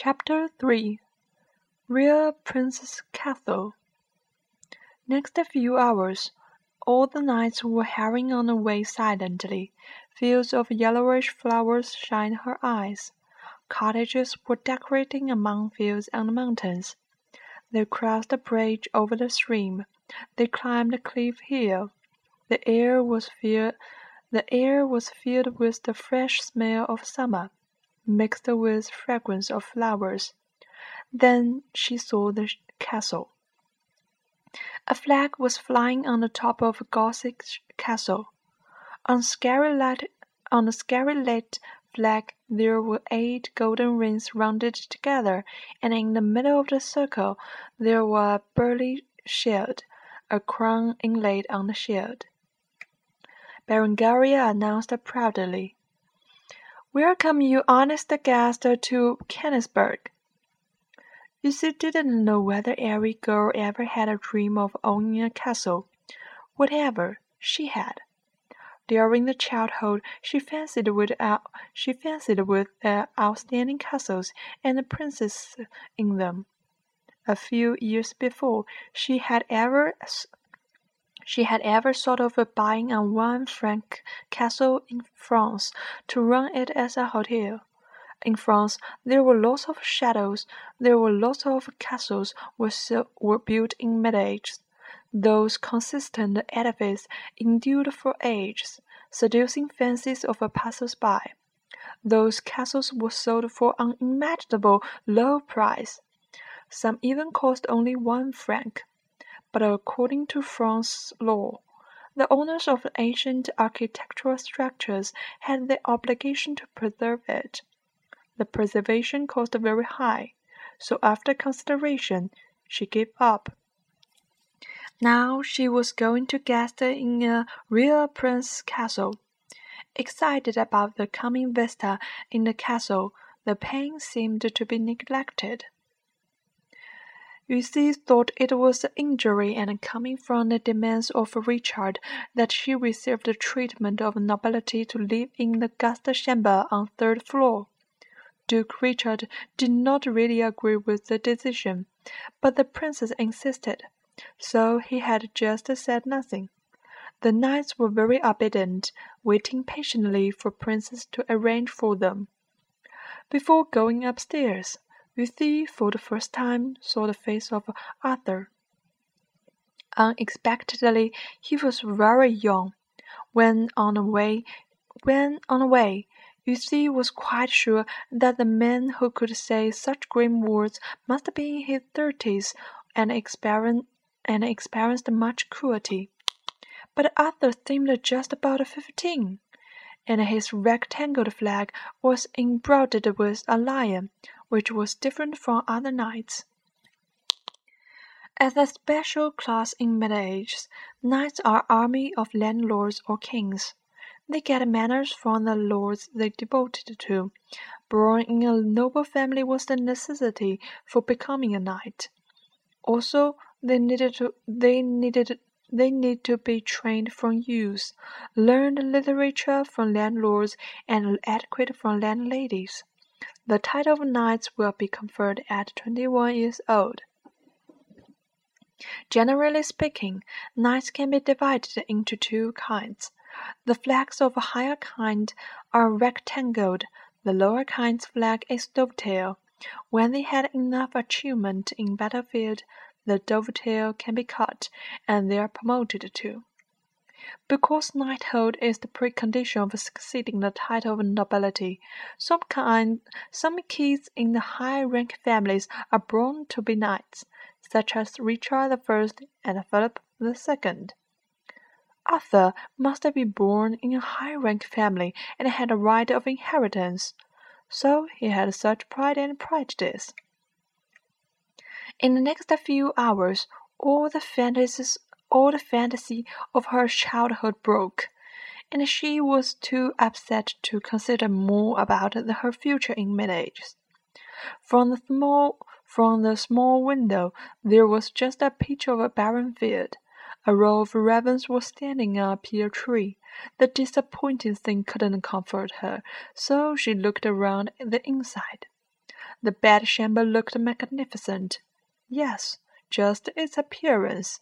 Chapter 3 Real Prince's Castle Next a few hours, all the knights were hurrying on the way silently. Fields of yellowish flowers shined her eyes. Cottages were decorating among fields and mountains. They crossed a bridge over the stream. They climbed a Cliff Hill. The air was filled. The air was filled with the fresh smell of summer mixed with fragrance of flowers. Then she saw the castle. A flag was flying on the top of a Gothic castle. On scary light, on the scary lit flag there were eight golden rings rounded together, and in the middle of the circle there was a burly shield, a crown inlaid on the shield. Berengaria announced proudly. Welcome, you honest guest, to Kennisburg. Lucy didn't know whether every girl ever had a dream of owning a castle. Whatever, she had. During the childhood, she fancied with uh, she fancied with the outstanding castles and the princesses in them. A few years before, she had ever she had ever thought of buying a one franc castle in France to run it as a hotel. In France, there were lots of chateaux, there were lots of castles were, were built in Middle Ages. Those consistent edifices endured for ages, seducing fancies of passers-by. Those castles were sold for unimaginable low price. Some even cost only one franc but according to French law, the owners of ancient architectural structures had the obligation to preserve it. The preservation cost very high, so after consideration, she gave up. Now she was going to guest in a real prince's castle. Excited about the coming vista in the castle, the pain seemed to be neglected. Lucy thought it was an injury and coming from the demands of Richard that she received the treatment of nobility to live in the guest chamber on third floor. Duke Richard did not really agree with the decision, but the princess insisted, so he had just said nothing. The knights were very obedient, waiting patiently for Princess to arrange for them. Before going upstairs, Lucy for the first time saw the face of Arthur. Unexpectedly, he was very young. When on the way, when on the way, Lucy was quite sure that the man who could say such grim words must be in his thirties and experienced and experienced much cruelty. But Arthur seemed just about fifteen, and his rectangled flag was embroidered with a lion, which was different from other knights. As a special class in Middle Ages, knights are army of landlords or kings. They get manners from the lords they devoted to. Born in a noble family was the necessity for becoming a knight. Also, they needed to they needed they need to be trained from youth, learn literature from landlords and etiquette from landladies. The title of knights will be conferred at twenty-one years old. Generally speaking, knights can be divided into two kinds. The flags of a higher kind are rectangled, the lower kind's flag is dovetail. When they had enough achievement in battlefield, the dovetail can be cut, and they are promoted to. Because knighthood is the precondition of succeeding the title of nobility, some kind, some kids in the high-rank families are born to be knights, such as Richard I and Philip II. Arthur must have been born in a high-rank family and had a right of inheritance, so he had such pride and prejudice. In the next few hours, all the fantasies all the fantasy of her childhood broke, and she was too upset to consider more about her future in ages. From the small from the small window there was just a pitch of a barren field. A row of ravens was standing on a pear tree. The disappointing thing couldn't comfort her, so she looked around the inside. The bedchamber looked magnificent. Yes, just its appearance.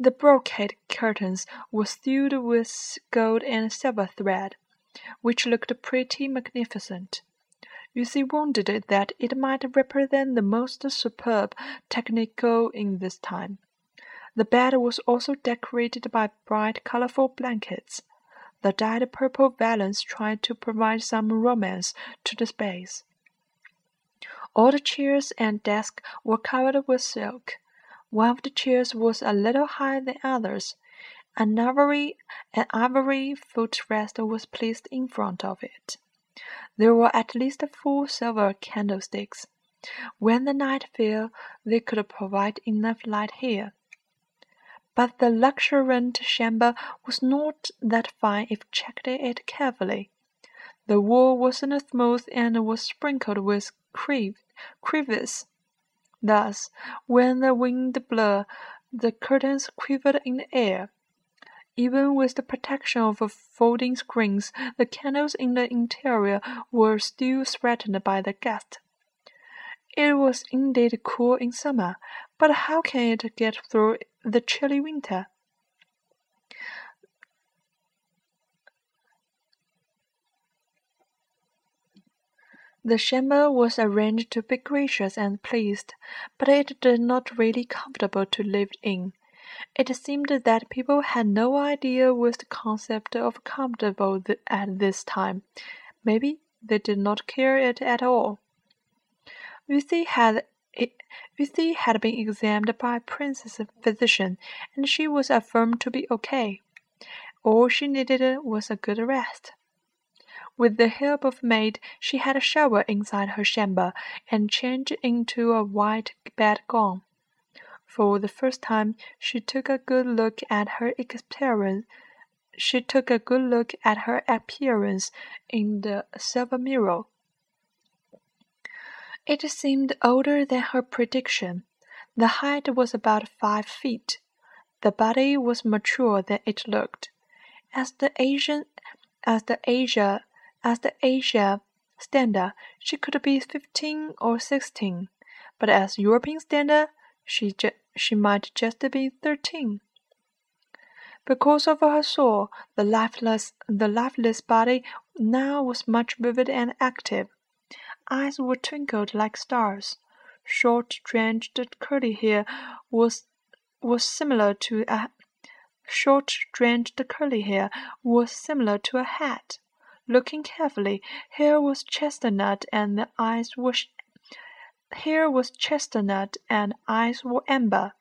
The brocade curtains were sewed with gold and silver thread, which looked pretty magnificent. Lucy wondered that it might represent the most superb technical in this time. The bed was also decorated by bright, colorful blankets. The dyed purple valance tried to provide some romance to the space. All the chairs and desks were covered with silk. One of the chairs was a little higher than others. An ivory, an ivory footrest was placed in front of it. There were at least four silver candlesticks. When the night fell, they could provide enough light here. But the luxuriant chamber was not that fine if checked it carefully. The wall wasn't smooth and was sprinkled with crevices. Thus, when the wind blew, the curtains quivered in the air. Even with the protection of folding screens, the candles in the interior were still threatened by the gust. It was indeed cool in summer, but how can it get through the chilly winter? The chamber was arranged to be gracious and pleased, but it did not really comfortable to live in. It seemed that people had no idea with the concept of comfortable at this time. Maybe they did not care it at all. Lucy had had been examined by a princess physician, and she was affirmed to be okay. All she needed was a good rest. With the help of a maid, she had a shower inside her chamber and changed into a white bedgown. For the first time, she took a good look at her appearance. She took a good look at her appearance in the silver mirror. It seemed older than her prediction. The height was about five feet. The body was maturer than it looked. As the Asian, as the Asia, as the Asia standard, she could be fifteen or sixteen, but as European standard, she she might just be thirteen. Because of her soul, the lifeless, the lifeless body now was much vivid and active eyes were twinkled like stars. Short, drenched curly hair was was similar to a short, drenched curly hair was similar to a hat. Looking carefully, hair was chestnut and the eyes were hair was chestnut and eyes were amber.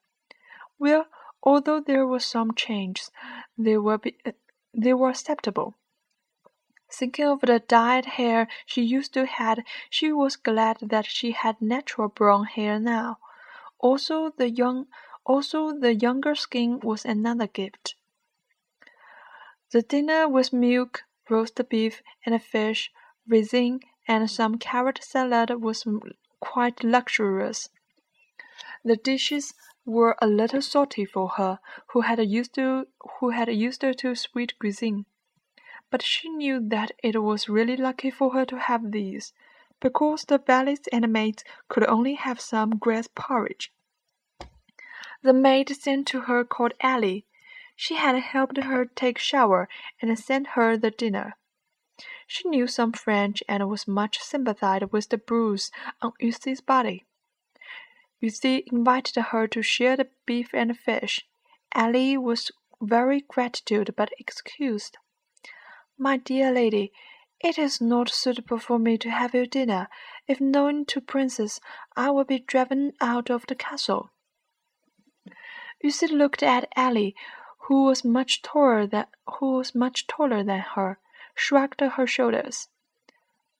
Well, although there were some changes, they were be, they were acceptable. Thinking of the dyed hair she used to have, she was glad that she had natural brown hair now. Also the young also the younger skin was another gift. The dinner was milk, roast beef and fish, raisin, and some carrot salad was quite luxurious. The dishes were a little salty for her, who had used to who had used to sweet cuisine but she knew that it was really lucky for her to have these, because the valets and maids could only have some grass porridge. The maid sent to her called Ellie. She had helped her take shower and sent her the dinner. She knew some French and was much sympathized with the bruise on Yusie's body. Yusie invited her to share the beef and fish. Ellie was very gratitude but excused. My dear lady, it is not suitable for me to have your dinner. If known to Princess, I will be driven out of the castle. Yusie looked at Ellie, who was much taller than who was much taller than her, shrugged her shoulders.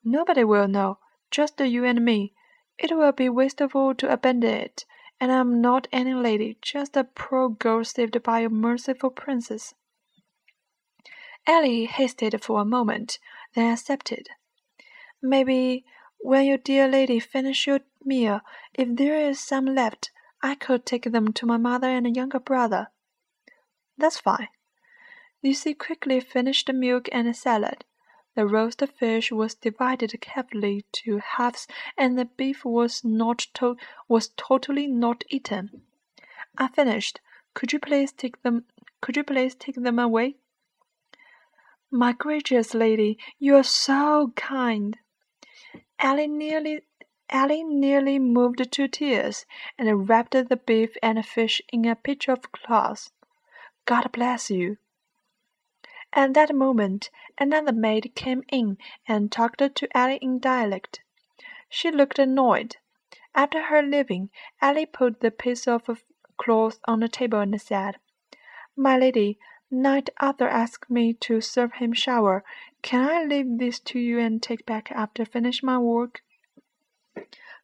Nobody will know, just you and me. It will be wasteful to abandon it, and I am not any lady, just a poor girl saved by a merciful princess. Ellie hesitated for a moment, then accepted. Maybe when your dear lady finish your meal, if there is some left, I could take them to my mother and younger brother. That's fine. Lucy quickly finished the milk and the salad. The roast fish was divided carefully to halves, and the beef was not to was totally not eaten. I finished. Could you please take them? Could you please take them away? My gracious lady, you are so kind. Ellie nearly Ellie nearly moved to tears, and wrapped the beef and fish in a pitch of cloth. God bless you. At that moment, another maid came in and talked to Ellie in dialect. She looked annoyed. After her leaving, Ellie put the piece of cloth on the table and said, My lady, Knight Arthur asked me to serve him shower. Can I leave this to you and take back after finish my work?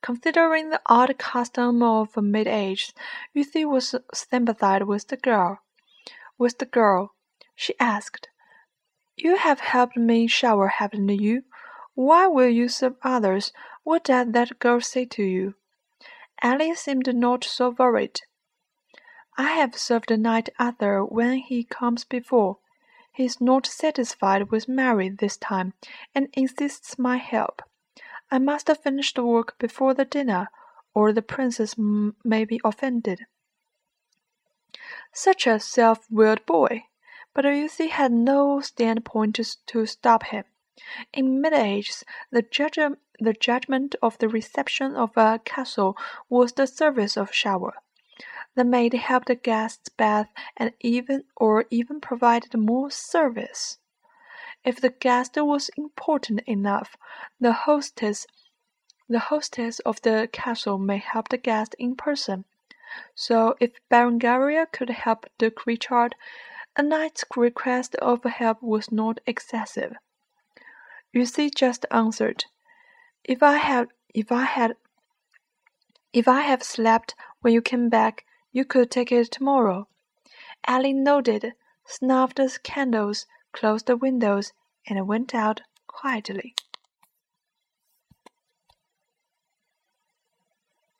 Considering the odd custom of mid-age, Yusi was sympathized with the girl. With the girl, she asked, "You have helped me shower, haven't you? Why will you serve others? What does that girl say to you?" Ellie seemed not so worried. I have served Knight Arthur when he comes before. He is not satisfied with Mary this time, and insists my help. I must finish the work before the dinner, or the princess may be offended. Such a self-willed boy! But Yusi had no standpoint to, to stop him. In Middle Ages, the, judge, the judgment of the reception of a castle was the service of shower. The maid helped the guests bathe and even or even provided more service. If the guest was important enough, the hostess the hostess of the castle may help the guest in person. So if Berengaria could help Duke Richard, a knight's request of help was not excessive. Yusi just answered, "If I had, if I had, if I have slept when you came back, you could take it tomorrow." Ellie nodded, snuffed the candles, closed the windows, and went out quietly.